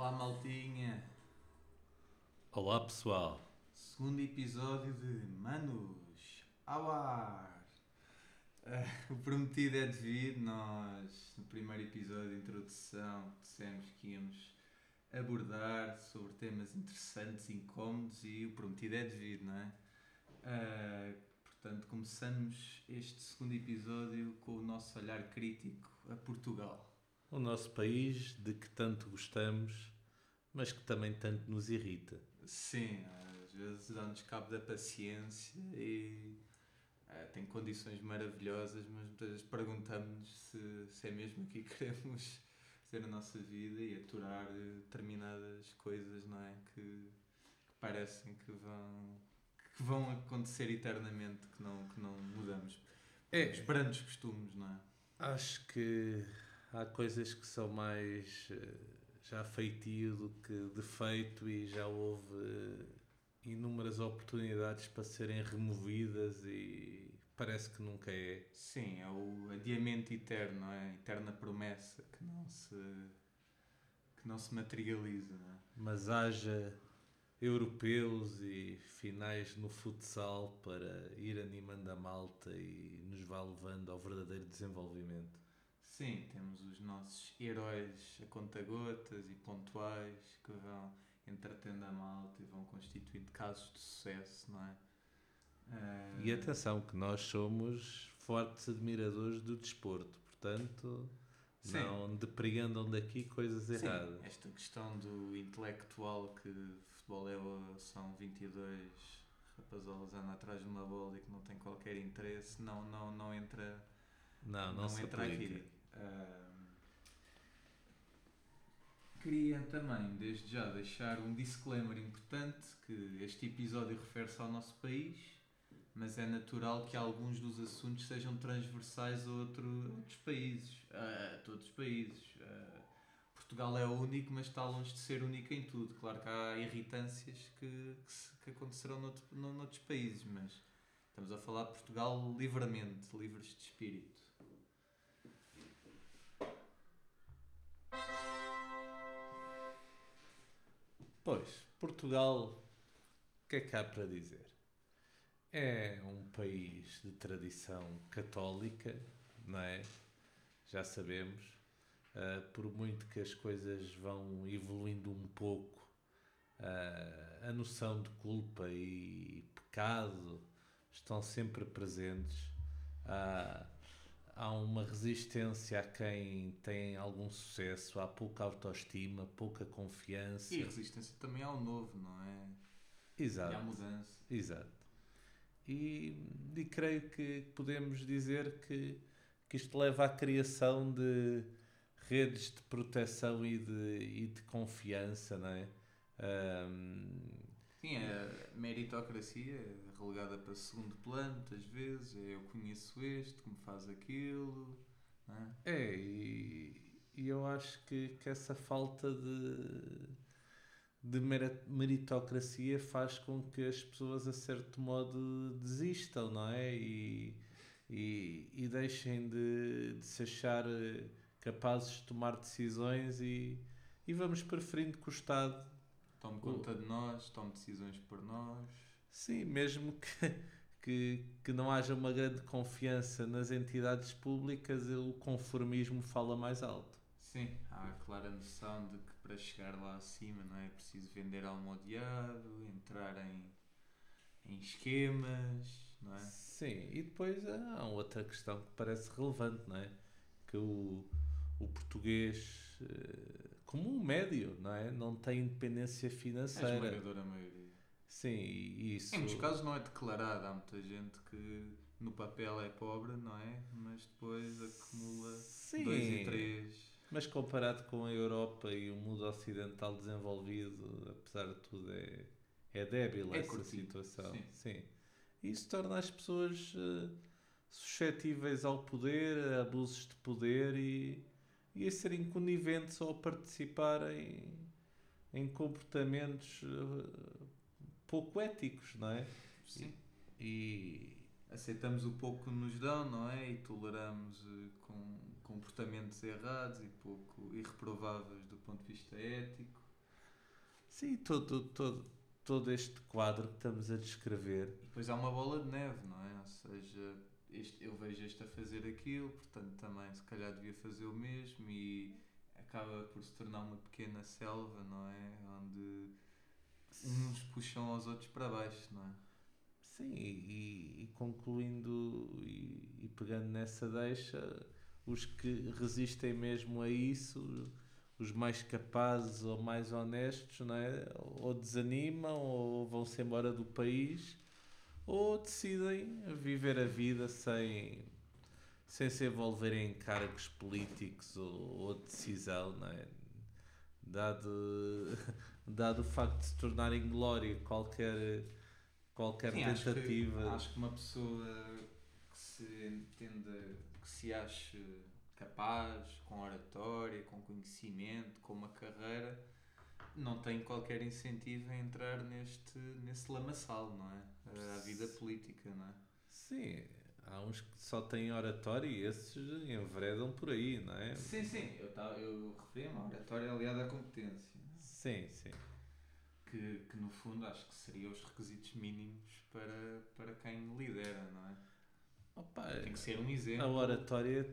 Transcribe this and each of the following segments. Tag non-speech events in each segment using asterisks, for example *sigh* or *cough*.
Olá, maltinha. Olá pessoal. Segundo episódio de Manos ao ar. Ah, o prometido é devido. Nós, no primeiro episódio de introdução, dissemos que íamos abordar sobre temas interessantes, incómodos e o prometido é devido, não é? Ah, portanto, começamos este segundo episódio com o nosso olhar crítico a Portugal. O nosso país de que tanto gostamos, mas que também tanto nos irrita. Sim, às vezes dá-nos cabo da paciência e eh, tem condições maravilhosas, mas muitas vezes perguntamos-nos se, se é mesmo aqui que *laughs* queremos ser a nossa vida e aturar determinadas coisas, não é? Que, que parecem que vão, que vão acontecer eternamente, que não, que não mudamos. É. Os grandes costumes, não é? Acho que há coisas que são mais eh, já feitio do que defeito e já houve eh, inúmeras oportunidades para serem removidas e parece que nunca é. Sim, é o adiamento eterno, não é? A eterna promessa que não se, que não se materializa, não é? Mas haja europeus e finais no futsal para ir animando a malta e nos vá levando ao verdadeiro desenvolvimento. Sim, temos os nossos heróis a conta-gotas e pontuais que vão entretendo a malta e vão constituindo casos de sucesso, não é? E atenção, que nós somos fortes admiradores do desporto, portanto, Sim. não depreendam daqui coisas sim, erradas. esta questão do intelectual que futebol é, são 22 rapazolas andam atrás de uma bola e que não tem qualquer interesse, não, não, não entra Não, não, se entra aplica. aqui. Queria também, desde já, deixar um disclaimer importante que este episódio refere-se ao nosso país, mas é natural que alguns dos assuntos sejam transversais a outro- outros países, a todos os países. Ah, Portugal é único, mas está longe de ser único em tudo. Claro que há irritâncias que, que, se- que acontecerão noutro, no- noutros países, mas estamos a falar de Portugal livremente, livres de espírito. Pois, Portugal, o que é que há para dizer? É um país de tradição católica, não é? Já sabemos. Ah, por muito que as coisas vão evoluindo um pouco, ah, a noção de culpa e pecado estão sempre presentes. Há, há uma resistência a quem tem algum sucesso, há pouca autoestima, pouca confiança. E resistência também ao novo, não é? Exato. E à mudança. Exato. E, e creio que podemos dizer que, que isto leva à criação de redes de proteção e de, e de confiança, não é? Ahm, Sim, a meritocracia é relegada para segundo plano, muitas vezes. É eu conheço este, que me faz aquilo. É? é, e, e eu acho que, que essa falta de, de meritocracia faz com que as pessoas, a certo modo, desistam, não é? E, e, e deixem de, de se achar eh, capazes de tomar decisões e, e vamos preferindo que o Estado Tome conta de nós, tome decisões por nós. Sim, mesmo que, *laughs* que, que não haja uma grande confiança nas entidades públicas, o conformismo fala mais alto. Sim, há a clara noção de que para chegar lá acima não é preciso vender odiado, entrar em, em esquemas, não é? Sim, e depois há outra questão que parece relevante, não é? Que o, o português, eh, como um médio, não é? Não tem independência A financeira. esmagadora maioria. Sim, e isso. Em muitos casos não é declarado, há muita gente que no papel é pobre, não é? Mas depois acumula Sim. dois e três. Mas comparado com a Europa e o mundo ocidental desenvolvido, apesar de tudo, é, é débil É essa situação. sim. Sim. Isso torna as pessoas eh, suscetíveis ao poder, a abusos de poder e, e a serem coniventes ou a participar em, comportamentos eh, pouco éticos, não é? Sim. E, Aceitamos o pouco que nos dão, não é? E toleramos eh, com comportamentos errados e pouco irreprováveis do ponto de vista ético. Sim, todo, todo, todo este quadro que estamos a descrever. E depois há uma bola de neve, não é? Ou seja, este, eu vejo este a fazer aquilo, portanto também se calhar devia fazer o mesmo e acaba por se tornar uma pequena selva, não é? Onde uns puxam aos outros para baixo, não é? Sim, e, e concluindo e, e pegando nessa deixa, os que resistem mesmo a isso, os mais capazes ou mais honestos, não é? ou desanimam ou vão-se embora do país ou decidem viver a vida sem, sem se envolverem em cargos políticos ou, ou de decisão, não é? Dado, dado o facto de se tornar em glória qualquer, qualquer Sim, tentativa. Acho que, acho que uma pessoa que se entenda, que se ache capaz, com oratória, com conhecimento, com uma carreira, não tem qualquer incentivo em entrar neste, nesse lamaçal, não é? A vida política, não é? Sim, há uns que só têm oratória e esses enveredam por aí, não é? Sim, sim, eu, tava, eu referi-me à oratória aliada à competência. é? Sim, sim. Que, que no fundo acho que seriam os requisitos mínimos para, para quem lidera, não é? Opa, Tem que ser um a exemplo. oratória,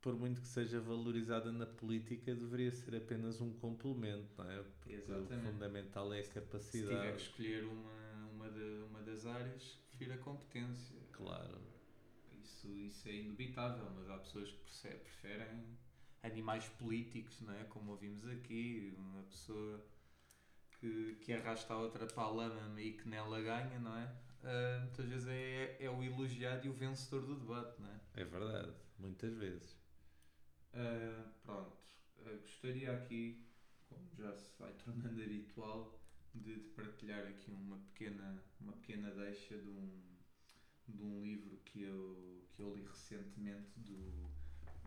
por muito que seja valorizada na política, deveria ser apenas um complemento, não é? Porque Exatamente. o fundamental é a Se tiver que capacidade. escolher uma, uma, de- uma das áreas, prefiro a competência. Claro. Isso, isso é indubitável, mas há pessoas que preferem animais políticos, não é? Como ouvimos aqui, uma pessoa que, que arrasta a outra para a lama e que nela ganha, não é? Ah, muitas vezes é, é o elogiado e o vencedor do debate, não é? É verdade, muitas vezes. Ah, pronto, Ah, gostaria aqui, como já se vai tornando *laughs* habitual, de, de partilhar aqui uma pequena, uma pequena deixa de um, de um livro que eu, que eu li recentemente do,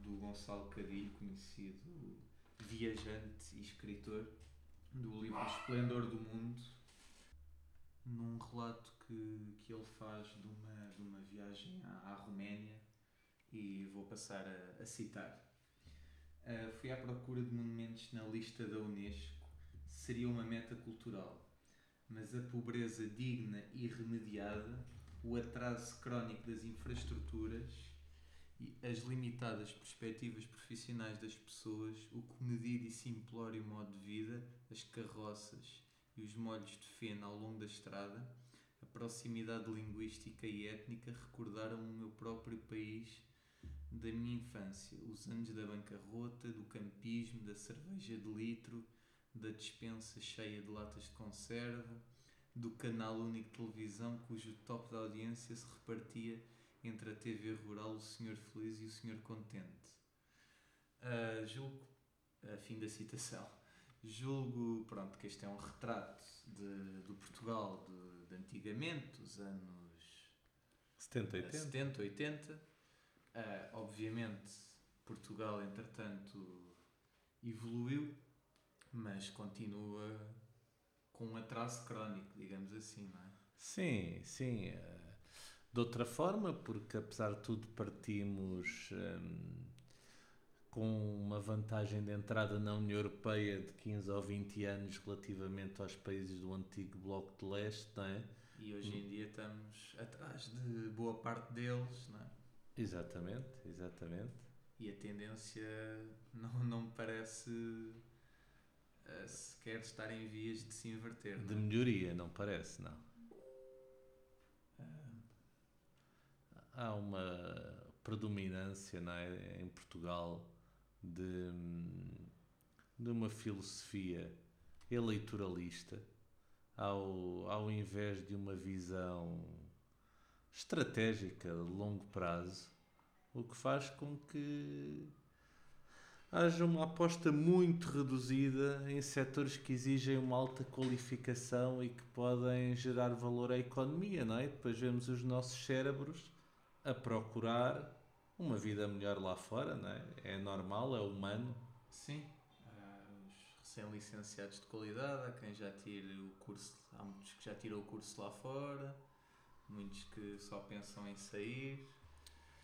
do Gonçalo Cadilho, conhecido viajante e escritor, do livro Esplendor do Mundo, num relato que, que ele faz de uma, de uma viagem à, à Roménia e vou passar a, a citar. Uh, fui à procura de monumentos na lista da Unesco. Seria uma meta cultural. Mas a pobreza digna e remediada, o atraso crónico das infraestruturas e as limitadas perspectivas profissionais das pessoas, o comedido e simplório modo de vida, as carroças e os molhos de feno ao longo da estrada, a proximidade linguística e étnica recordaram o meu próprio país da minha infância, os anos da bancarrota, do campismo, da cerveja de litro, da despensa cheia de latas de conserva, do canal único de televisão cujo top da audiência se repartia entre a TV rural, o Senhor Feliz e o Senhor Contente. Ah, julgo, a fim da citação, julgo pronto, que este é um retrato de, do Portugal de, de antigamente, dos anos 70, 80. 70, 80. Ah, obviamente, Portugal, entretanto, evoluiu, mas continua com um atraso crónico, digamos assim, não é? Sim, sim. eh, De outra forma, porque apesar de tudo partimos hum, com uma vantagem de entrada na União Europeia de 15 ou 20 anos relativamente aos países do antigo Bloco de Leste, não é? E hoje em dia estamos atrás de boa parte deles, não é? Exatamente, exatamente. E a tendência não, não me parece sequer estar em vias de se inverter, De não é? melhoria, não parece, não. Ah, Há uma predominância não é, em Portugal de, de uma filosofia eleitoralista ao, ao invés de uma visão estratégica de longo prazo, o que faz com que haja uma aposta muito reduzida em setores que exigem uma alta qualificação e que podem gerar valor à economia, não é? Depois vemos os nossos cérebros a procurar uma vida melhor lá fora, não é? É normal, é humano. Sim, há os recém-licenciados de qualidade, há quem já tire o curso, há muitos que já tiram o curso lá fora, muitos que só pensam em sair.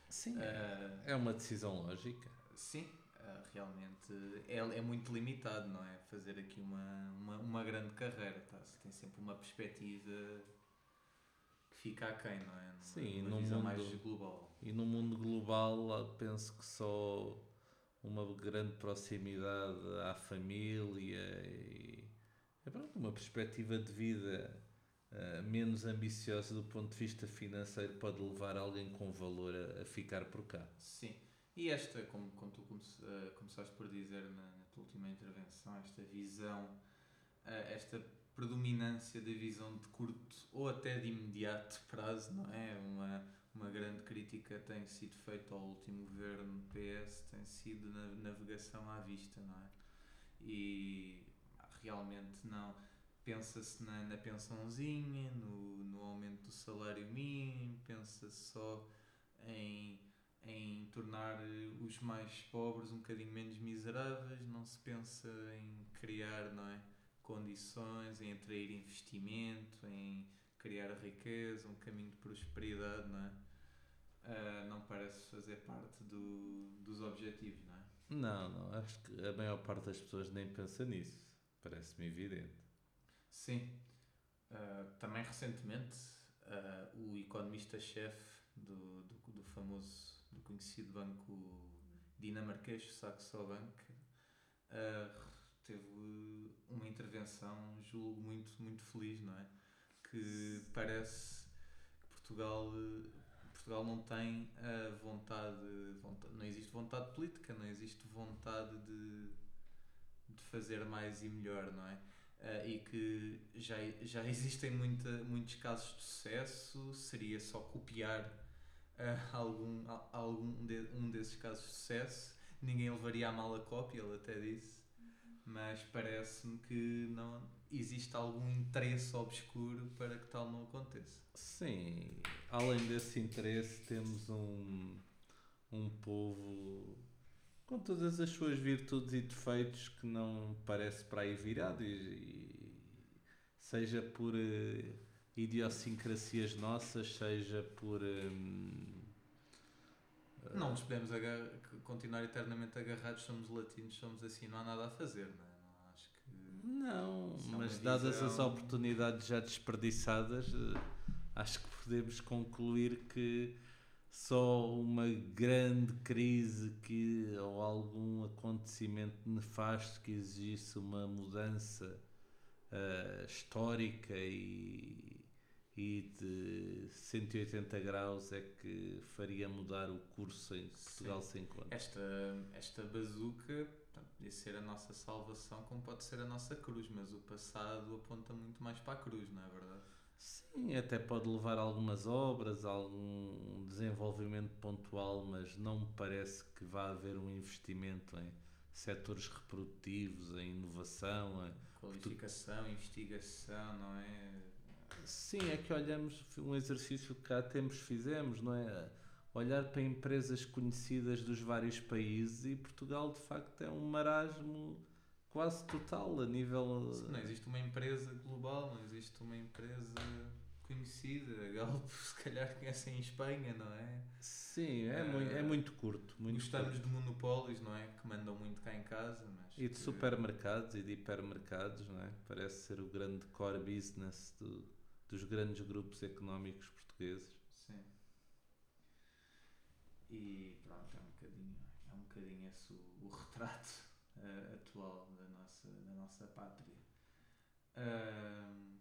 Sim, Ah, é uma decisão lógica. sim, realmente é, é muito limitado, não é? Fazer aqui uma, uma, uma grande carreira, tá? Se tem sempre uma perspectiva que fica aquém, não é? Numa, Sim, visão mundo- mais global. E no mundo global, penso que só uma grande proximidade à família e é pronto, uma perspectiva de vida eh, menos ambiciosa do ponto de vista financeiro pode levar alguém com valor a, a ficar por cá. Sim. E esta, como, como tu eh, começaste por dizer na, na tua última intervenção, esta visão, eh, esta predominância da visão de curto ou até de imediato prazo, não é? Uma, uma grande crítica tem sido feita ao último governo PS, tem sido na navegação à vista, não é? E realmente não. Pensa-se na, na pensãozinha, no, no aumento do salário mínimo, pensa-se só em em tornar eh, os mais pobres um bocadinho menos miseráveis, não se pensa em criar não é, condições, em atrair investimento, em criar riqueza, um caminho de prosperidade, não é? Ah, não parece fazer parte do, dos objetivos, não é? Não, não, acho que a maior parte das pessoas nem pensa nisso. Parece-me evidente. Sim. Ah, também recentemente ah, o economista-chefe do, do, do famoso, do conhecido banco dinamarquês, Saxo Bank, ah, teve uma intervenção, julgo, muito, muito feliz, não é? Que parece que Portugal, Portugal não tem a vontade, vontade, não existe vontade política, não existe vontade de, de fazer mais e melhor, não é? Ah, e que já, já existem muita, muitos casos de sucesso, seria só copiar ah, algum, a- algum de, um desses casos de sucesso, ninguém levaria a mal a cópia, ele até disse, mas parece-me que não existe algum interesse obscuro para que tal não aconteça. Sim, além desse interesse, temos um, um povo com todas as suas virtudes e defeitos que não parece para aí virado, e, e seja por eh, idiosincrasias nossas, seja por. hum, Não nos podemos continuar eternamente agarrados, somos latinos, somos assim, não há nada a fazer, não é? Não acho que. Não, é mas dadas as oportunidades já desperdiçadas, eh, acho que podemos concluir que só uma grande crise que, ou algum acontecimento nefasto que exigisse uma mudança eh, histórica e, e de 180 graus é que faria mudar o curso em Portugal se encontra. Esta, esta bazuca portanto, podia ser a nossa salvação, como pode ser a nossa cruz, mas o passado aponta muito mais para a cruz, não é verdade? Sim, até pode levar algumas obras, algum desenvolvimento pontual, mas não me parece que vá haver um investimento em setores reprodutivos, em inovação. em- Qualificação, investigação, não é? Sim, é que olhamos um exercício que cá temos, fizemos, não é? Olhar para empresas conhecidas dos vários países e Portugal de facto é um marasmo quase total a nível. Não existe uma empresa global, não existe uma empresa conhecida. Galp, *laughs* se calhar, conhecem em Espanha, não é? Sim, é, Eh, mui- é muito curto. Muito Gostamos curto. de monopólios, não é? Que mandam muito cá em casa, mas. E de que- supermercados e de hipermercados, não é? Parece ser o grande core business do- dos grandes grupos económicos portugueses. Sim. E pronto, é um bocadinho, é um bocadinho esse o, o retrato eh, atual da nossa, da nossa pátria. Ahm,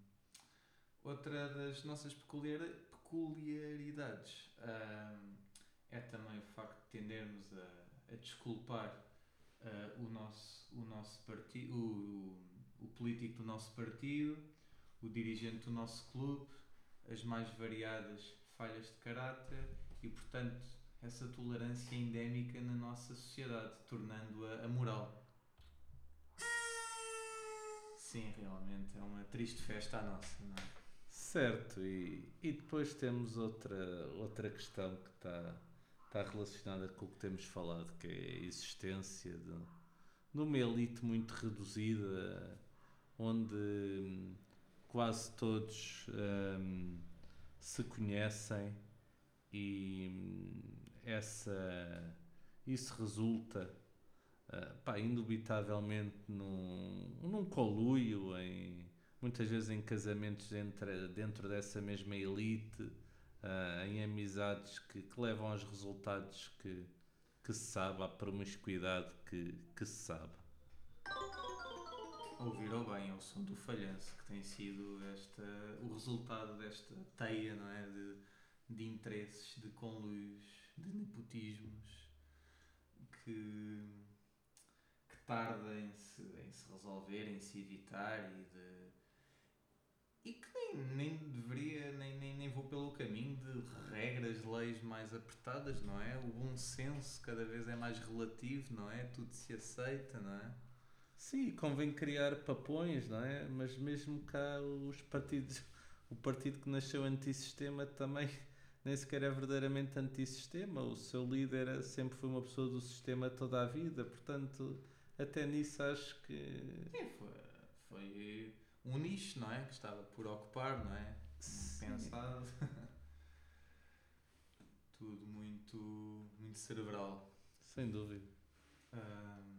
outra das nossas peculiar- peculiaridades ahm, é também o facto de tendermos a, a desculpar ah, o nosso, o nosso partido, o, o político do nosso partido, o dirigente do nosso clube, as mais variadas falhas de caráter e, portanto, essa tolerância endémica na nossa sociedade, tornando-a amoral. Sim, realmente é uma triste festa a nossa, não é? Certo, e, e depois temos outra, outra questão que está, está relacionada com o que temos falado, que é a existência de, de uma elite muito reduzida, onde quase todos hum, se conhecem e hum, essa, isso resulta uh, pá, indubitavelmente num, num coluio, em, muitas vezes em casamentos entre, dentro dessa mesma elite, uh, em amizades que, que, levam aos resultados que, que se sabe, à promiscuidade que, que se sabe. Ouviram bem, é o som do falhanço que tem sido esta, o resultado desta teia não é? de, de interesses, de conluios, de nepotismos que, que tarda em se, em se resolver, em se evitar e de e que nem, nem deveria, nem, nem, nem vou pelo caminho de regras, leis mais apertadas, não é? O bom senso cada vez é mais relativo, não é? Tudo se aceita, não é? Sim, convém criar papões, não é? Mas mesmo cá os partidos, *laughs* o partido que nasceu antissistema também *laughs* nem sequer é verdadeiramente antissistema. O seu líder sempre foi uma pessoa do sistema toda a vida, portanto, até nisso acho que. Sim, foi, foi um nicho, não é? Que estava por ocupar, não é? Sim. Pensado. *laughs* Tudo muito, muito cerebral. Sem dúvida. Um,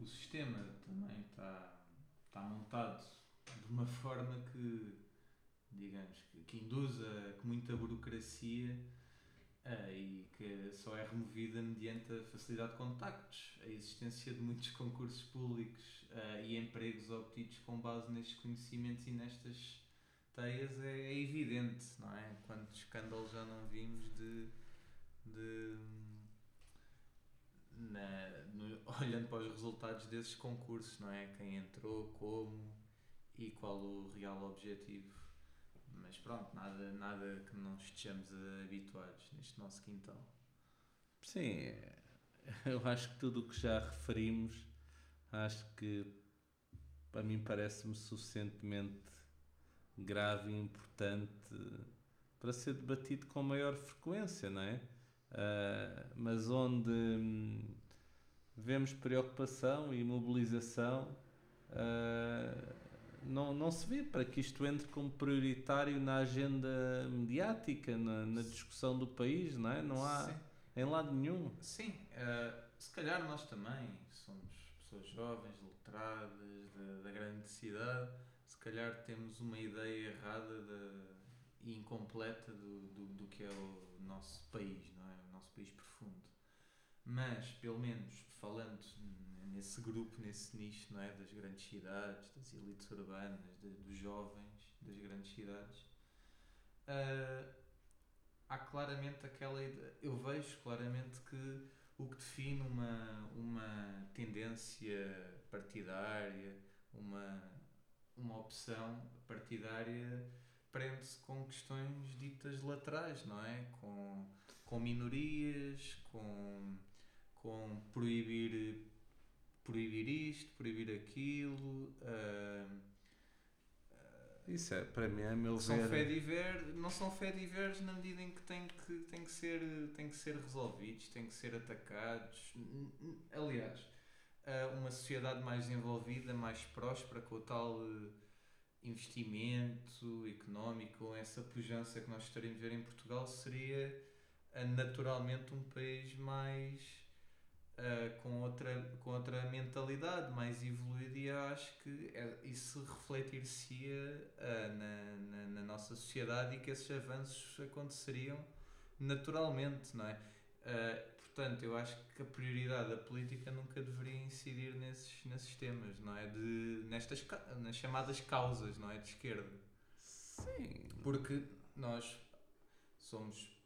o sistema também está, está montado de uma forma que, digamos, que, que induz a que muita burocracia uh, e que só é removida mediante a facilidade de contactos, a existência de muitos concursos públicos uh, e empregos obtidos com base nestes conhecimentos e nestas teias é, é evidente, não é? Quantos escândalos já não vimos de, de na, no, *laughs* olhando para os resultados desses concursos, não é? Quem entrou, como e qual o real objetivo. Mas pronto, nada, nada que não estejamos habituados neste nosso quintal. Sim, *laughs* eu acho que tudo o que já referimos, acho que para mim parece-me suficientemente grave e importante para ser debatido com maior frequência, não é? Uh, mas onde hum, vemos preocupação e mobilização, uh, não, não se vê para que isto entre como prioritário na agenda mediática, na, na discussão do país, não é? Não há Sim. em lado nenhum. Sim, uh, se calhar nós também somos pessoas jovens, letradas, da, da grande cidade, se calhar temos uma ideia errada de, e incompleta do, do, do que é o nosso país, não é? O nosso país profundo. Mas, pelo menos, falando nesse grupo, nesse nicho, não é? Das grandes cidades, das elites urbanas, de, dos jovens das grandes cidades, uh, há claramente aquela ideia, eu vejo claramente que o que define uma, uma tendência partidária, uma, uma opção partidária prende-se com questões ditas laterais, não é? Com, com minorias, com, com proibir proibir isto, proibir aquilo. Uh, isso é, para mim, é meu são ver. Fé diver, não são fé diversos na medida em que têm que, têm, que ser, têm que ser resolvidos, têm que ser atacados. Aliás, uma sociedade mais desenvolvida, mais próspera, com o tal investimento económico, essa pujança que nós gostaríamos de ver em Portugal, seria eh, naturalmente um país mais uh, com, outra, com outra mentalidade mais evoluída e acho que é, isso refletir-se-ia uh, na, na, na, nossa sociedade e que esses avanços aconteceriam naturalmente, não é? Uh, portanto, eu acho que a prioridade da política nunca deveria incidir nesses, nesses temas, não é? De, nestas, nas chamadas causas, não é? De esquerda. Sim. Porque nós somos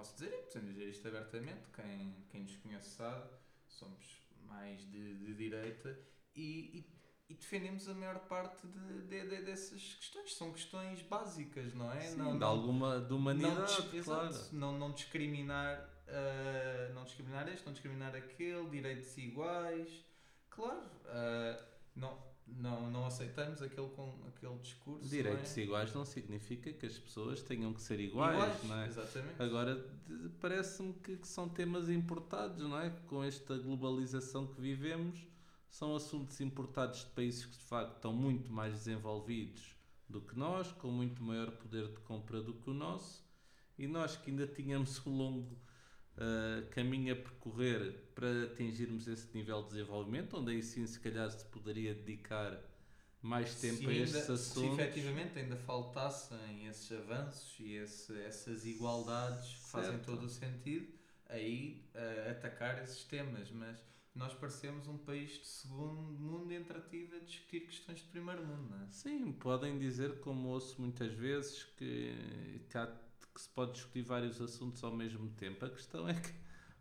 posso dizer, podemos dizer isto abertamente, quem, quem nos conhece sabe, somos mais de, de direita e, e, e, defendemos a maior parte de, de, de, dessas questões. São questões básicas, não é? Sim, não, de alguma de humanidade, não, claro. não, não discriminar, uh, não discriminar este, não discriminar aquele, direitos iguais, claro. Uh, não, não, não aceitamos aquele, com, aquele discurso. Direitos não é? iguais não significa que as pessoas tenham que ser iguais, iguais não é? Exatamente. Agora, parece-me que, que, são temas importados, não é? Com esta globalização que vivemos, são assuntos importados de países que de facto estão muito mais desenvolvidos do que nós, com muito maior poder de compra do que o nosso, E nós que ainda tínhamos *laughs* um longo uh, caminho a percorrer para atingirmos esse nível de desenvolvimento, onde aí sim se calhar se poderia dedicar mais tempo se a ainda, estes assuntos. Se efetivamente ainda faltassem esses avanços e esse, essas igualdades que fazem Certo. todo o sentido, aí uh, atacar esses temas. Mas nós parecemos um país de segundo mundo entretido a discutir questões de primeiro mundo, não é? Sim, podem dizer, como ouço muitas vezes, que, que, há- que se pode discutir vários assuntos ao mesmo tempo. A questão é que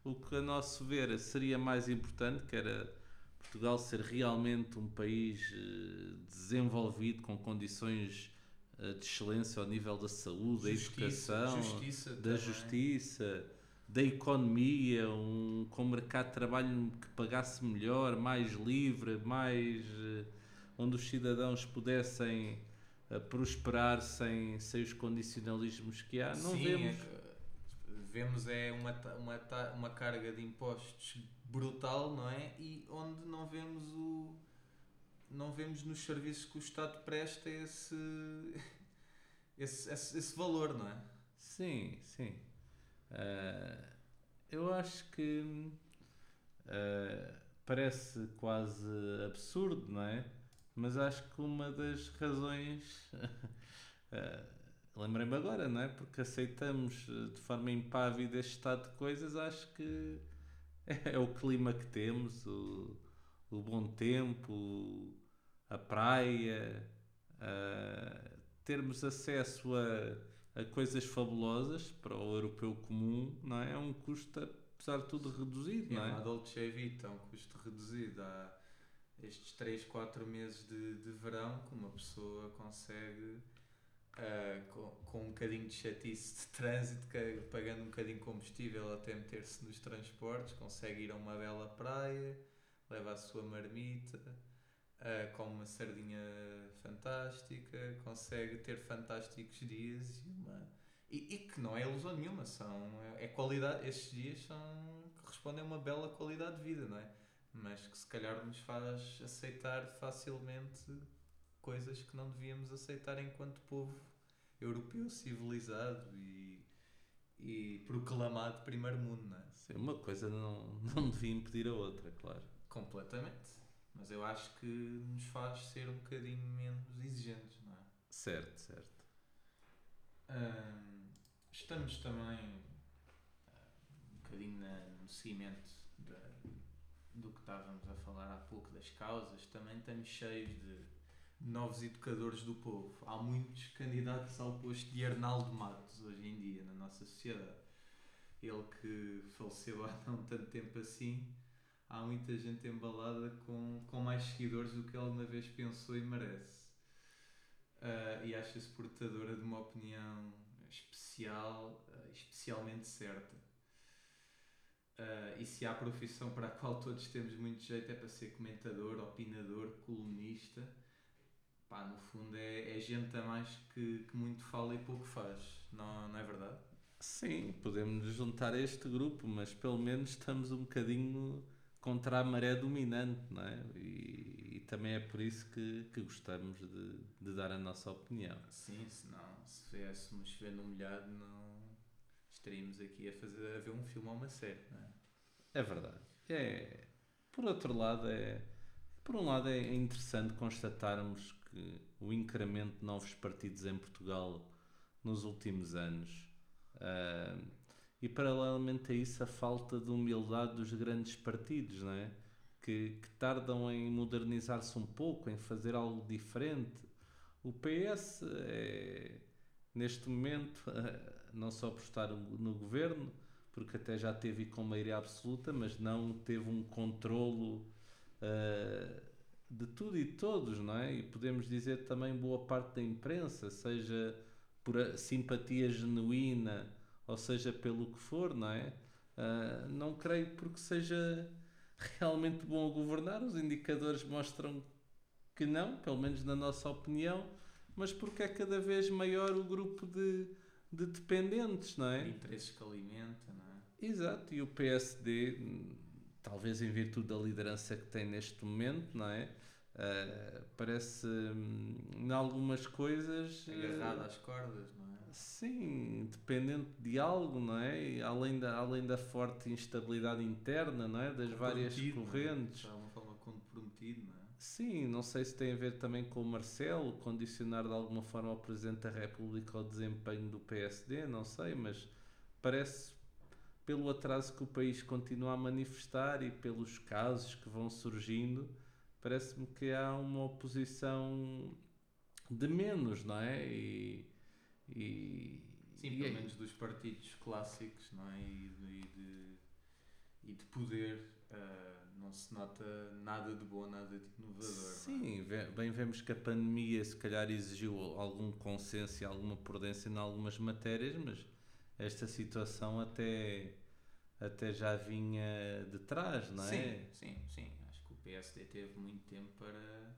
o que a nosso ver seria mais importante, que era Portugal ser realmente um país eh, desenvolvido com condições eh, de excelência ao nível da saúde, da educação, justiça da também. justiça, da economia, um, com um mercado de trabalho que pagasse melhor, mais livre, mais eh, onde os cidadãos pudessem eh, prosperar sem, sem os condicionalismos que há. Não Sim, vemos. é vemos é uma, uma, uma carga de impostos brutal, não é? E onde não vemos o não vemos nos serviços que o Estado presta esse *laughs* esse, esse, esse valor, não é? Sim, sim. Ah, eu acho que ah, parece quase absurdo, não é? Mas acho que uma das razões. ah, *laughs* Lembrei-me agora, não é? Porque aceitamos eh, de forma impávida este estado de coisas, acho que *laughs* é o clima que temos, o, o bom tempo, a praia, ah, termos acesso a, a coisas fabulosas para o europeu comum, não é? É um custo, apesar de tudo, reduzido, É não é? Dolce Vita, um custo reduzido. Há estes 3, 4 meses de, de verão que uma pessoa consegue, ah, com, com um bocadinho de chatice de trânsito, que, pagando um bocadinho de combustível até meter-se nos transportes, consegue ir a uma bela praia, leva a sua marmita, ah, come uma sardinha fantástica, consegue ter fantásticos dias e uma. E, e que não é ilusão nenhuma, são, é qualidade, estes dias são, correspondem a uma bela qualidade de vida, não é? Mas que se calhar nos faz aceitar facilmente coisas que não devíamos aceitar enquanto povo europeu civilizado e, e proclamado primeiro mundo, não é? Sim, uma coisa não, não devia impedir a outra, claro. Completamente. Mas eu acho que nos faz ser um bocadinho menos exigentes, não é? Certo, certo. Estamos também ah, um bocadinho no seguimento da- do que estávamos a falar há pouco das causas, também estamos cheios de novos educadores do povo. Há muitos candidatos ao posto de Arnaldo Matos hoje em dia na nossa sociedade. Ele que faleceu há *laughs* não tanto tempo assim, há muita gente embalada com, com mais seguidores do que ele uma vez pensou e merece. Ah, e acha-se portadora de uma opinião especial, ah, especialmente certa. Ah, e se há profissão para a qual todos temos muito jeito é para ser comentador, opinador, colunista, pá, no fundo é, é gente a mais que, que muito fala e pouco faz, não, não é verdade? Sim, podemos nos juntar a este grupo, mas pelo menos estamos um bocadinho contra a maré dominante, não é? E, e também é por isso que, que gostamos de, de dar a nossa opinião. Sim, senão se viéssemos no molhado não estaríamos aqui a, fazer, a ver um filme ou uma série, não é? É verdade. É, por outro lado, é, por um lado é interessante constatarmos que o incremento de novos partidos em Portugal nos últimos anos ah, e paralelamente a isso a falta de humildade dos grandes partidos, não é? Que, que tardam em modernizar-se um pouco, em fazer algo diferente. O PS é, neste momento, *laughs* não só por estar no governo, porque até já teve com maioria absoluta, mas não teve um controlo ah, de tudo e todos, não é? E podemos dizer também boa parte da imprensa, seja por simpatia genuína, ou seja pelo que for, não é? Ah, não creio porque seja realmente bom governar, os indicadores mostram que não, pelo menos na nossa opinião, mas porque é cada vez maior o grupo de, de dependentes, não é? De interesses que alimenta, não é? Exato, e o PSD, talvez em virtude da liderança que tem neste momento, não é? Ah, parece, hum, em algumas coisas, eh, Agarrado às cordas, não é? Sim, dependente de algo, não é? E Além da, além da forte instabilidade interna, não é? Das várias é? correntes. De alguma forma comprometido, não é? Sim, não sei se tem a ver também com o Marcelo, condicionar de alguma forma ao Presidente da República ao desempenho do PSD, não sei, mas parece, pelo atraso que o país continua a manifestar e pelos casos que vão surgindo, parece-me que há uma oposição de menos, não é? E, e, Sim, e pelo é- menos dos partidos clássicos, não é? E de, e de, e de poder, ah, não se nota nada de bom, nada de inovador. não é? Sim, ve- bem vemos que a pandemia se calhar exigiu algum consenso e alguma prudência em algumas matérias, mas esta situação até, até já vinha de trás, não é? Sim, sim, sim. Acho que o PSD teve muito tempo para,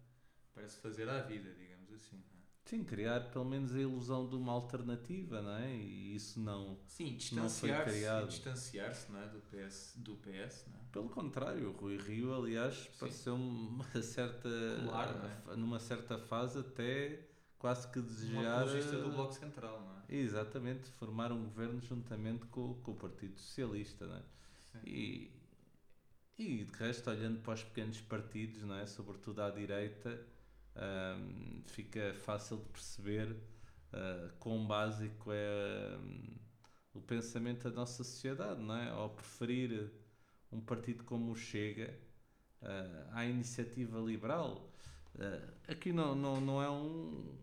para se fazer à vida, digamos assim. não é? Sim, criar pelo menos a ilusão de uma alternativa, não é? E isso não. Sim, distanciar-se não é? do, PS, do PS, não é? Pelo contrário, o Rui Rio, aliás, pareceu uma certa. Claro, é? numa certa fase até quase que desejar. apologista do Bloco Central, não é? Exatamente, formar um governo juntamente com, com o Partido Socialista, não é? Sim. E, e de resto, olhando para os pequenos partidos, não é? sobretudo à direita, ahm, fica fácil de perceber ah, quão básico é ahm, o pensamento da nossa sociedade, não é? Ao preferir um partido como o Chega ah, à iniciativa liberal. Ah, aqui não, não, não é um.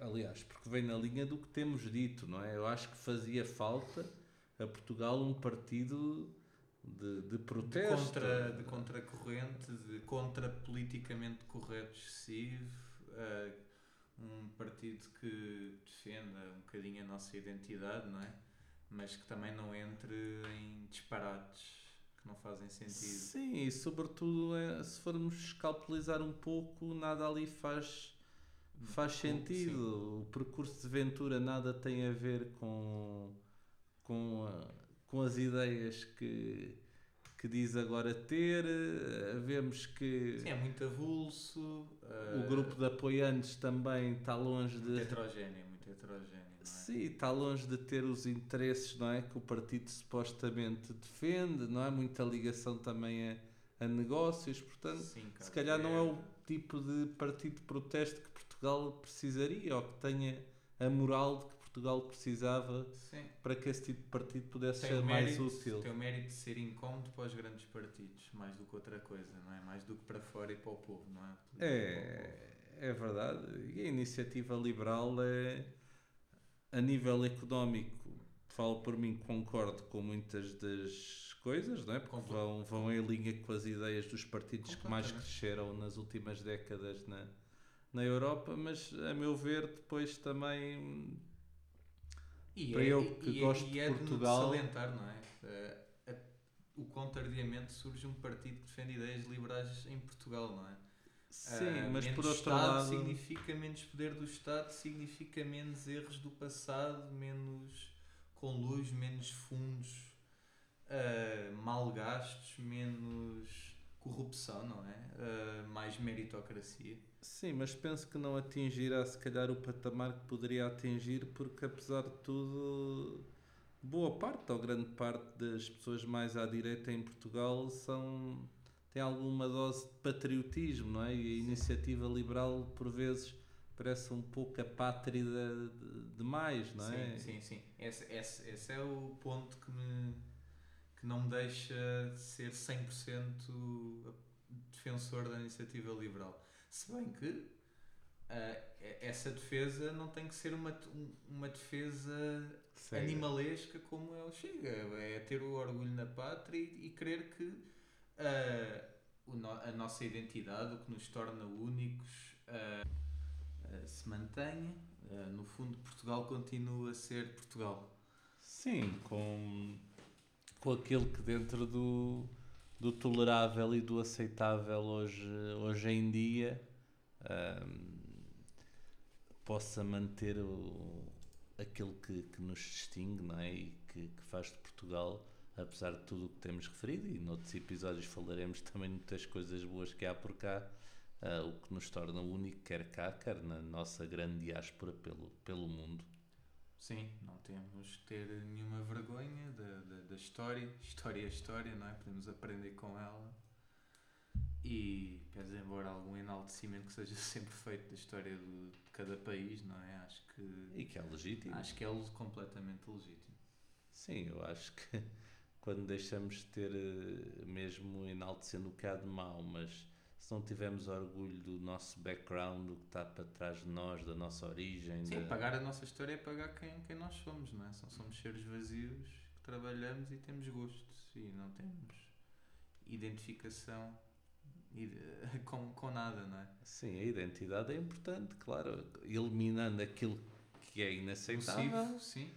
Aliás, porque vem na linha do que temos dito, não é? Eu acho que fazia falta a Portugal um partido de, de De protesto. contra, de contracorrente, de contra politicamente correto excessivo, eh, um partido que defenda um bocadinho a nossa identidade, não é? Mas que também não entre em disparates que não fazem sentido. Sim, e sobretudo é, se formos escalpelizar um pouco, nada ali faz, faz Sim. sentido. O percurso de Ventura nada tem a ver com, com, a- com as ideias que, que diz agora ter. Eh, Vemos que Sim, é muito avulso. o grupo de apoiantes também está longe Muito de. heterogéneo, muito heterogéneo, não é? Sim, está longe de ter os interesses não é, que o partido supostamente defende, não é? Muita ligação também a, a negócios, portanto, Sim, se Cabo calhar não é o tipo de partido de protesto que Portugal precisaria ou que tenha a moral de que Portugal precisava Sim. para que esse tipo de partido pudesse Tem ser o, mais mérito, útil. tem o mérito de ser incómodo para os grandes partidos, mais do que outra coisa, não é? Mais do que para fora e para o povo, não é? É, é verdade. E a iniciativa liberal é, a nível económico, falo por mim, concordo com muitas das coisas, não é? Porque Concordo. vão, vão em linha com as ideias dos partidos que mais cresceram nas últimas décadas na, na Europa, mas a meu ver, depois também. E Para é, eu que e é- gosto e de é Portugal- salientar, não é? Eh, a- o contrariamente surge um partido que defende ideias liberais em Portugal, não é? Sim, Ah, mas menos por outro Estado lado. significa menos poder do Estado, significa menos erros do passado, menos conluios, menos fundos ah, mal gastos, menos corrupção, não é? Ah, mais meritocracia. Sim, mas penso que não atingirá se calhar o patamar que poderia atingir, porque apesar de tudo, boa parte ou grande parte das pessoas mais à direita em Portugal são têm alguma dose de patriotismo, não é? E a iniciativa liberal por vezes parece um pouco apátrida de- demais, não é? Sim, sim, sim. Esse, esse, esse é o ponto que, me, que não me deixa ser 100% defensor da iniciativa liberal. Se bem que ah, essa defesa não tem que ser uma, um- uma defesa Cega. animalesca como é o Chega. É ter o orgulho na pátria e, e querer que o no- a nossa identidade, o que nos torna únicos, ah, se mantenha. No fundo, Portugal continua a ser Portugal. Sim, com, com aquilo que dentro do, do tolerável e do aceitável hoje, hoje em dia ahm, possa manter o, aquilo que, que nos distingue não é? e que, que faz de Portugal, apesar de tudo o que temos referido, e noutros episódios falaremos também de muitas coisas boas que há por cá, ah, o que nos torna único, quer cá, quer na nossa grande diáspora pelo, pelo mundo. Sim, não temos que ter nenhuma vergonha da, da, da história. *laughs* História é história, não é? Podemos aprender com ela. E, pese embora algum enaltecimento que seja *laughs* sempre feito da história do, de cada país, não é? Acho que. E que é legítimo. Acho que é le- completamente legítimo. Sim, eu acho que *laughs* quando deixamos de ter eh, mesmo enaltecendo o que há de mau, mas se não tivermos orgulho do nosso background, do que está para trás de nós, da nossa origem, Sim, da- pagar a nossa história é pagar quem, quem nós somos, não é? São, somos seres vazios que trabalhamos e temos gostos e não temos identificação ide- *laughs* com, com nada, não é? Sim, a identidade é importante, claro, eliminando aquilo que é inaceitável, sim.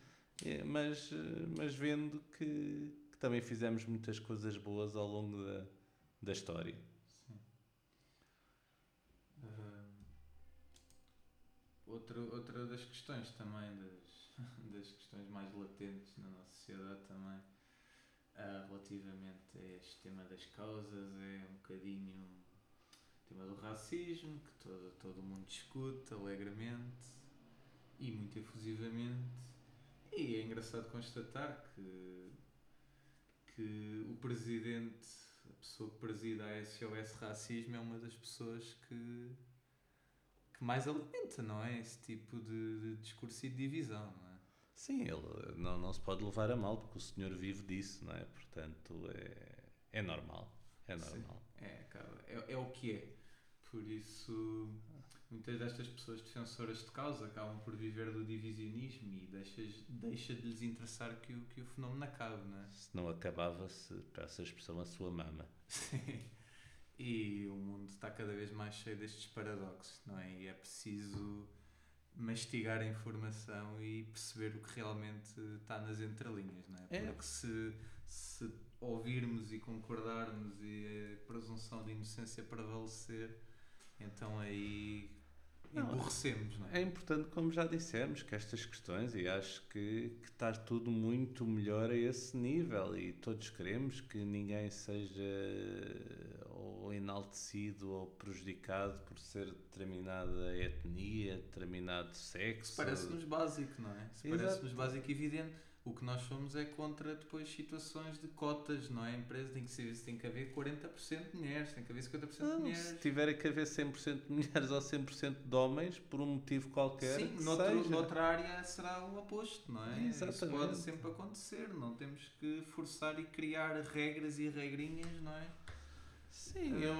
é, mas, eh, mas vendo que, que também fizemos muitas coisas boas ao longo da, da história. Sim. Ahm, outra, outra das questões também, das, *laughs* das questões mais latentes na nossa sociedade também, ah, relativamente a este tema das causas, é um bocadinho o tema do racismo, que todo, todo mundo discute alegremente e muito efusivamente. E é engraçado constatar que, que o presidente a pessoa que preside a SOS Racismo é uma das pessoas que, que mais alimenta, não é? Esse tipo de, de discurso e de divisão, não é? Sim, ele não, não se pode levar a mal porque o senhor vive disso, não é? Portanto, é, é normal. É Sim. normal. É, acaba- é, é o que é. Por isso, muitas destas pessoas defensoras de causa acabam por viver do divisionismo e deixas, deixa de lhes interessar que o, que o fenómeno acabe, não é? Se não acabava-se, para essa expressão, a sua mama. Sim. E o mundo está cada vez mais cheio destes paradoxos, não é? E é preciso mastigar a informação e perceber o que realmente está nas entrelinhas, não é? É. Porque se, se ouvirmos e concordarmos e a presunção de inocência prevalecer, então aí emborrecemos, não é? É importante, como já dissemos, que estas questões, e acho que, que está tudo muito melhor a esse nível, e todos queremos que ninguém seja ou enaltecido ou prejudicado por ser determinada etnia, determinado sexo. Parece-nos básico, não é? Parece-nos básico e evidente. O que nós somos é contra depois situações de cotas, não é? A empresa tem que, ser, tem que haver 40% de mulheres, tem que haver 50% de mulheres. se tiver que haver 100% de mulheres ou 100% de homens, por um motivo qualquer, Sim, que noutro, seja. noutra área será o oposto, não é? Isso Exatamente. pode sempre acontecer, não temos que forçar e criar regras e regrinhas, não é? Sim, eu,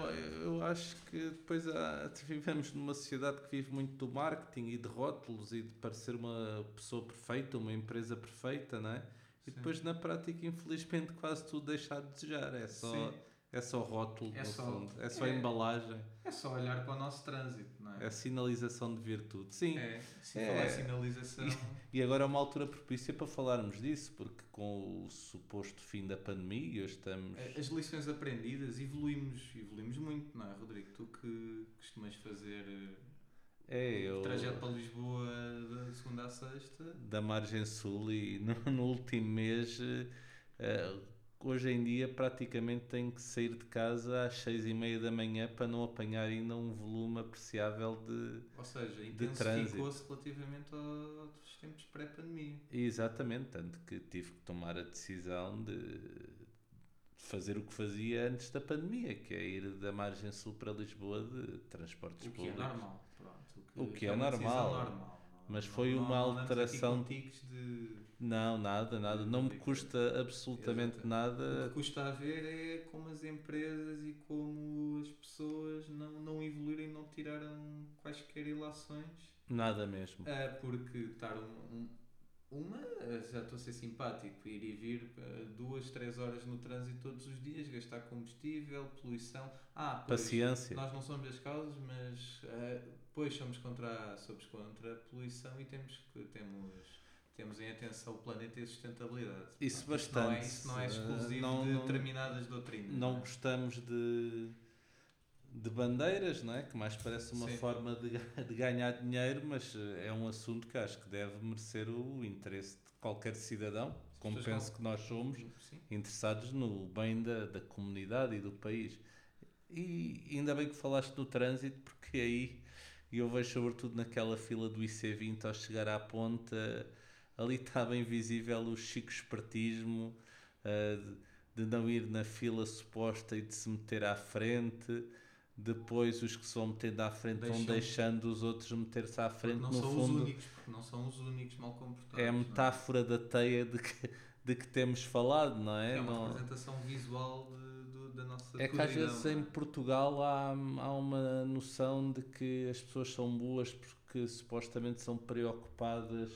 eu acho que depois há, *laughs* vivemos numa sociedade que vive muito do marketing e de rótulos e de parecer uma pessoa perfeita, uma empresa perfeita, não é? E Sim. depois na prática, infelizmente, quase tudo deixa a desejar. É só, Sim. É só rótulo, É no só- fundo. É só é. embalagem, É só olhar para o nosso trânsito, não é? é sinalização de virtude. Sim. É, se É. falar sinalização. E agora é uma altura propícia para falarmos disso, porque com o suposto fim da pandemia, hoje estamos. As lições aprendidas, evoluímos, evoluímos muito, não é, Rodrigo? Tu que costumas fazer É, eu. o trajeto para Lisboa da segunda à sexta. da margem sul e no, no último mês eh, hoje em dia praticamente tenho que sair de casa às seis e meia da manhã para não apanhar ainda um volume apreciável de Ou seja, intensificou-se relativamente ao- aos tempos pré-pandemia. exatamente tanto que tive que tomar a decisão de fazer o que fazia antes da pandemia que é ir da margem sul para Lisboa de transportes O que é públicos normal, pronto. O que é uma decisão normal. normal. Mas Não- foi não- uma alteração- de... não nada nada. Não me custa absolutamente Exato. O nada que custa a ver é como as empresas e como as pessoas não, não evoluíram e não tiraram quaisquer ilações. Nada mesmo. Ah, porque estar um, um- uma, já estou a ser simpático, ir e vir ah, duas, três horas no trânsito todos os dias, gastar combustível, poluição. Ah, pois, paciência. nós não somos as causas, mas ah, pois somos contra, somos contra a poluição e temos que temos temos em atenção o planeta e a sustentabilidade. Isso Portanto, Não é, bastante. isso não é Ah, exclusivo não- de não- determinadas doutrinas. não é? gostamos de, de bandeiras, não é? Que mais parece uma Sim. forma de, de ganhar dinheiro, mas eh, é um assunto que acho que deve merecer o interesse de qualquer cidadão, como penso que nós somos, Sim. interessados no bem da, da comunidade e do país. E ainda bem que falaste do trânsito, porque aí eu vejo sobretudo naquela fila do IC20 ao chegar à ponta ali está bem visível o chico espertismo uh, de, não ir na fila suposta e de se meter à frente depois os que se vão metendo à frente Deixam... vão deixando os outros meter-se à frente não no são fundo os únicos, porque não são os únicos mal comportados é a é? metáfora é? da teia de que, de que temos falado não é? é uma não... representação visual de, de, da nossa é que às vezes em é? Portugal há, há uma noção de que as pessoas são boas porque supostamente são preocupadas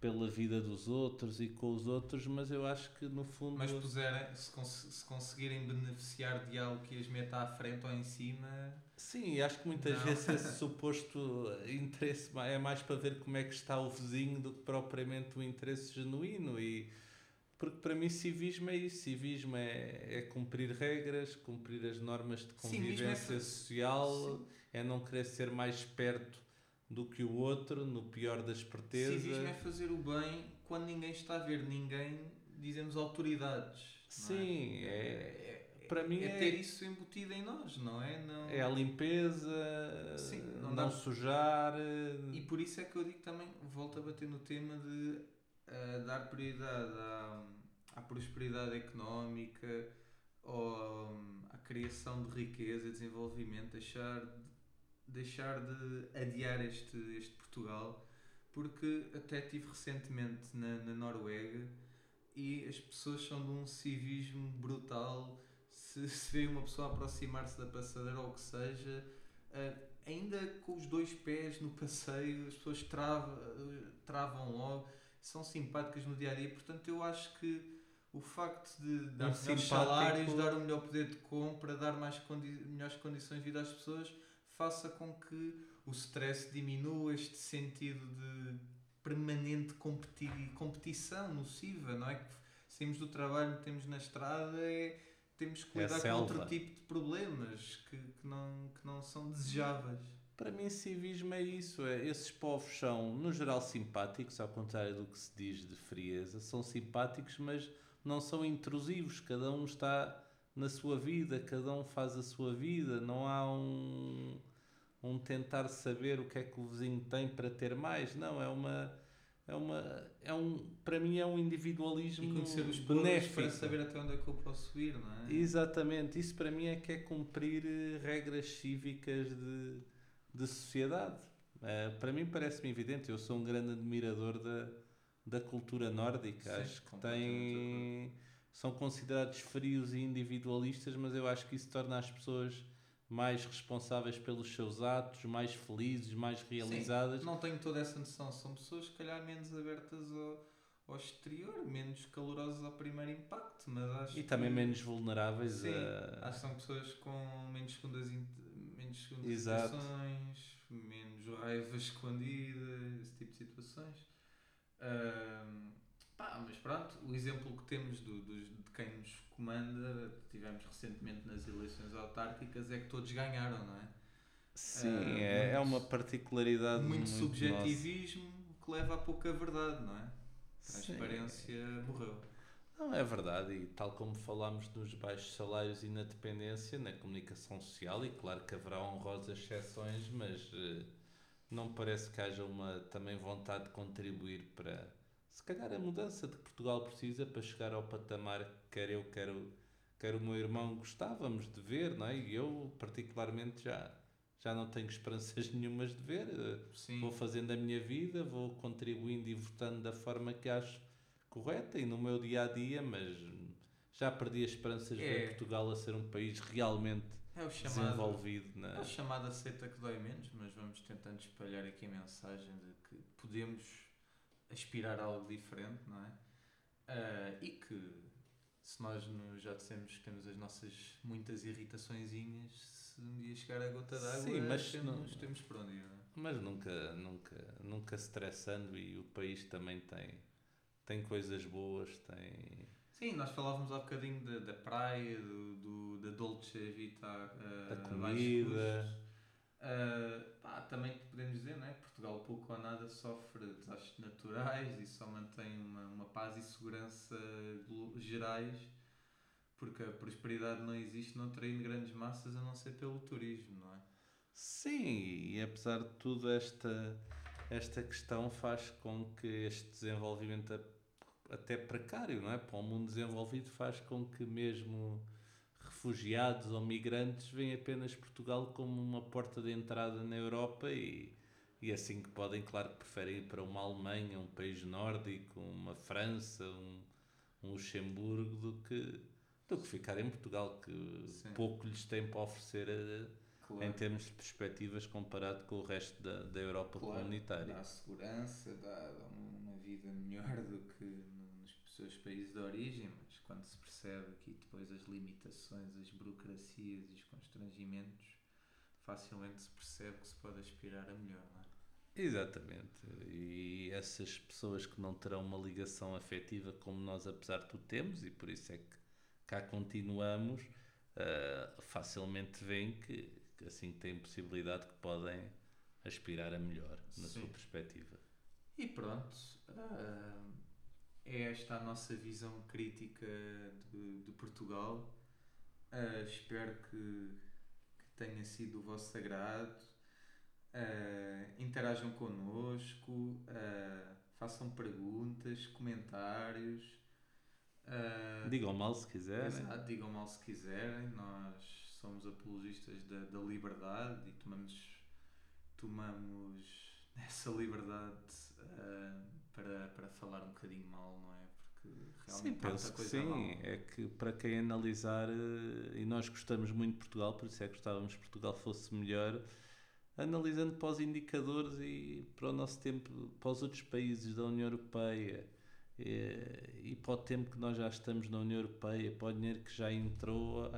pela vida dos outros e com os outros, mas eu acho que no fundo. Mas puserem, se, cons se conseguirem beneficiar de algo que as meta à frente ou em cima. Sim, acho que muitas não. vezes esse *laughs* suposto interesse é mais para ver como é que está o vizinho do que propriamente o interesse genuíno. E, porque para mim civismo é isso, civismo é, é cumprir regras, cumprir as normas de convivência é... social, Sim. é não querer ser mais perto do que o outro, no pior das espertezas. Civismo é fazer o bem quando ninguém está a ver, ninguém, dizemos, autoridades. É? Sim, é? É, é, para mim é, é, ter isso embutido em nós, não é? Não... É a limpeza, Sim, não, não sujar. E por isso é que eu digo também, volto a bater no tema de uh, dar prioridade à, à prosperidade económica ou um, à criação de riqueza e desenvolvimento, deixar deixar de adiar este, este Portugal, porque até tive recentemente na, na Noruega e as pessoas são de um civismo brutal. Se, *laughs* se vê uma pessoa aproximar-se da passadeira ou o que seja, uh, ainda com os dois pés no *laughs* passeio, as pessoas travam, travam logo, são simpáticas no dia a dia. Portanto, eu acho que o facto de dar um melhores salários, dar um melhor poder de compra, dar mais condi melhores condições de vida às pessoas faça com que o stress diminua, este sentido de permanente competi competição nociva, não é? Que saímos do trabalho, temos na estrada, é, temos que é lidar é com outro tipo de problemas que, que, não, que não são desejáveis. Para mim, civismo é isso. É, esses povos são, no geral, simpáticos, ao contrário do que se diz de frieza. São simpáticos, mas não são intrusivos. Cada um está na sua vida, cada um faz a sua vida. Não há um, um tentar saber o que é que o vizinho tem para ter mais. Não, é uma. É uma é um, para mim é um individualismo e conhecer os benéfico para saber até onde é que eu posso ir, não é? Exatamente, isso para mim é que é cumprir eh, regras cívicas de, de sociedade. Uh, para mim parece-me evidente, eu sou um grande admirador da, da cultura nórdica, Sim, acho que tem, são considerados frios e individualistas, mas eu acho que isso torna as pessoas mais responsáveis pelos seus atos, mais felizes, mais realizadas. Sim, não tenho toda essa noção. São pessoas, se calhar, menos abertas ao, ao exterior, menos calorosas ao primeiro impacto. Mas acho e também menos vulneráveis sim, a. Acho que são pessoas com menos segundas, menos segundas situações, menos raiva escondida, esse tipo de situações. Um, pá, mas pronto, o exemplo que temos do, do, de quem nos comanda, tivemos recentemente nas eleições autárquicas, é que todos ganharam, não é? Sim, uh, é, muito, é uma particularidade. Muito, muito subjetivismo nossa. que leva a pouca verdade, não é? Transparência Sim. morreu. Não, é verdade, e tal como falámos dos baixos salários e na dependência, na comunicação social, e claro que haverá honrosas exceções, mas uh, não parece que haja uma também vontade de contribuir para se calhar a mudança de que Portugal precisa para chegar ao patamar que quer eu, quer, quer o meu irmão gostávamos de ver, não é? E eu, particularmente, já, já não tenho esperanças *laughs* nenhumas de ver. Sim. Vou fazendo a minha vida, vou contribuindo e votando da forma que acho correta e no meu dia a dia, mas já perdi as esperanças de ver é. Portugal a ser um país realmente é chamado, desenvolvido. Na... É o chamado aceita que dói menos, mas vamos tentando espalhar aqui a mensagem de que podemos aspirar a algo diferente, não é? Uh, e que se nós no, já dissemos que temos as nossas muitas irritaçõezinhas, se um dia chegar a gota d'água, temos, não, temos por onde ir. Não é? Mas nunca, nunca, nunca estressando e o país também tem, tem coisas boas, tem... Sim, nós falávamos há bocadinho da, da praia, do, do, da Dolce Vita, uh, a comida Uh, pá, também podemos dizer, né? Portugal pouco ou nada sofre desastres naturais e só mantém uma, uma paz e segurança gerais porque a prosperidade não existe, não atraindo grandes massas a não ser pelo turismo, não é? Sim, e apesar de tudo esta esta questão faz com que este desenvolvimento até precário, não é? Para o mundo desenvolvido faz com que mesmo refugiados ou migrantes veem apenas Portugal como uma porta de entrada na Europa e, e assim que podem, claro que preferem ir para uma Alemanha, um país nórdico, uma França, um, um Luxemburgo do que, do que ficar em Portugal, que Sim. pouco lhes tem para oferecer a- Claro. em termos de perspectivas comparado com o resto da, da Europa Claro, comunitária. Dá segurança, dá, dá uma vida melhor do que nos seus países de origem, mas quando se percebe aqui depois as limitações, as burocracias e os constrangimentos, facilmente se percebe que se pode aspirar a melhor, não é? Exatamente. E essas pessoas que não terão uma ligação afetiva como nós, apesar de tudo, temos, e por isso é que cá continuamos, ah, facilmente veem que, que assim que têm possibilidade que podem aspirar a melhor na Sim. sua perspectiva. E pronto, ah, é esta a nossa visão crítica de, de Portugal. Ah, espero que, que tenha sido do vosso agrado. Ah, interajam connosco, ah, façam perguntas, comentários. Digam mal se quiserem. Exato, digam mal se quiserem. Nós somos apologistas da, da liberdade e tomamos, tomamos *laughs* essa liberdade para, para falar um bocadinho mal, não é? Porque realmente Sim, penso muita que coisa sim. mal. É que para quem analisar, eh, e nós gostamos muito de Portugal, por isso é que gostávamos que Portugal fosse melhor, analisando para os indicadores e para o nosso tempo, para os outros países da União Europeia eh, e para o tempo que nós já estamos na União Europeia, para o dinheiro que já entrou,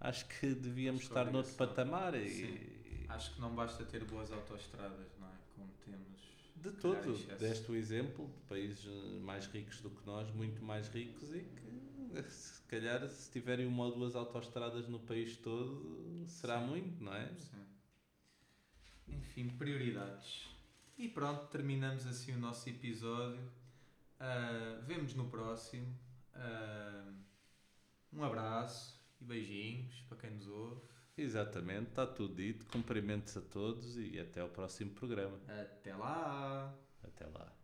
acho que devíamos estar noutro obrigação- patamar. E. Acho que não basta ter boas autoestradas, não é? Como temos. De todo, deste o exemplo de países mais ricos do que nós, muito mais ricos e que se calhar se tiverem uma ou duas autoestradas no país todo será Sim. muito, não é? Sim. Enfim, prioridades. E pronto, terminamos assim o nosso episódio. Ah, vemos no próximo. Ah, um abraço e beijinhos para quem nos ouve. Exatamente, está tudo dito. Cumprimentos a todos e até ao próximo programa. Até lá! Até lá.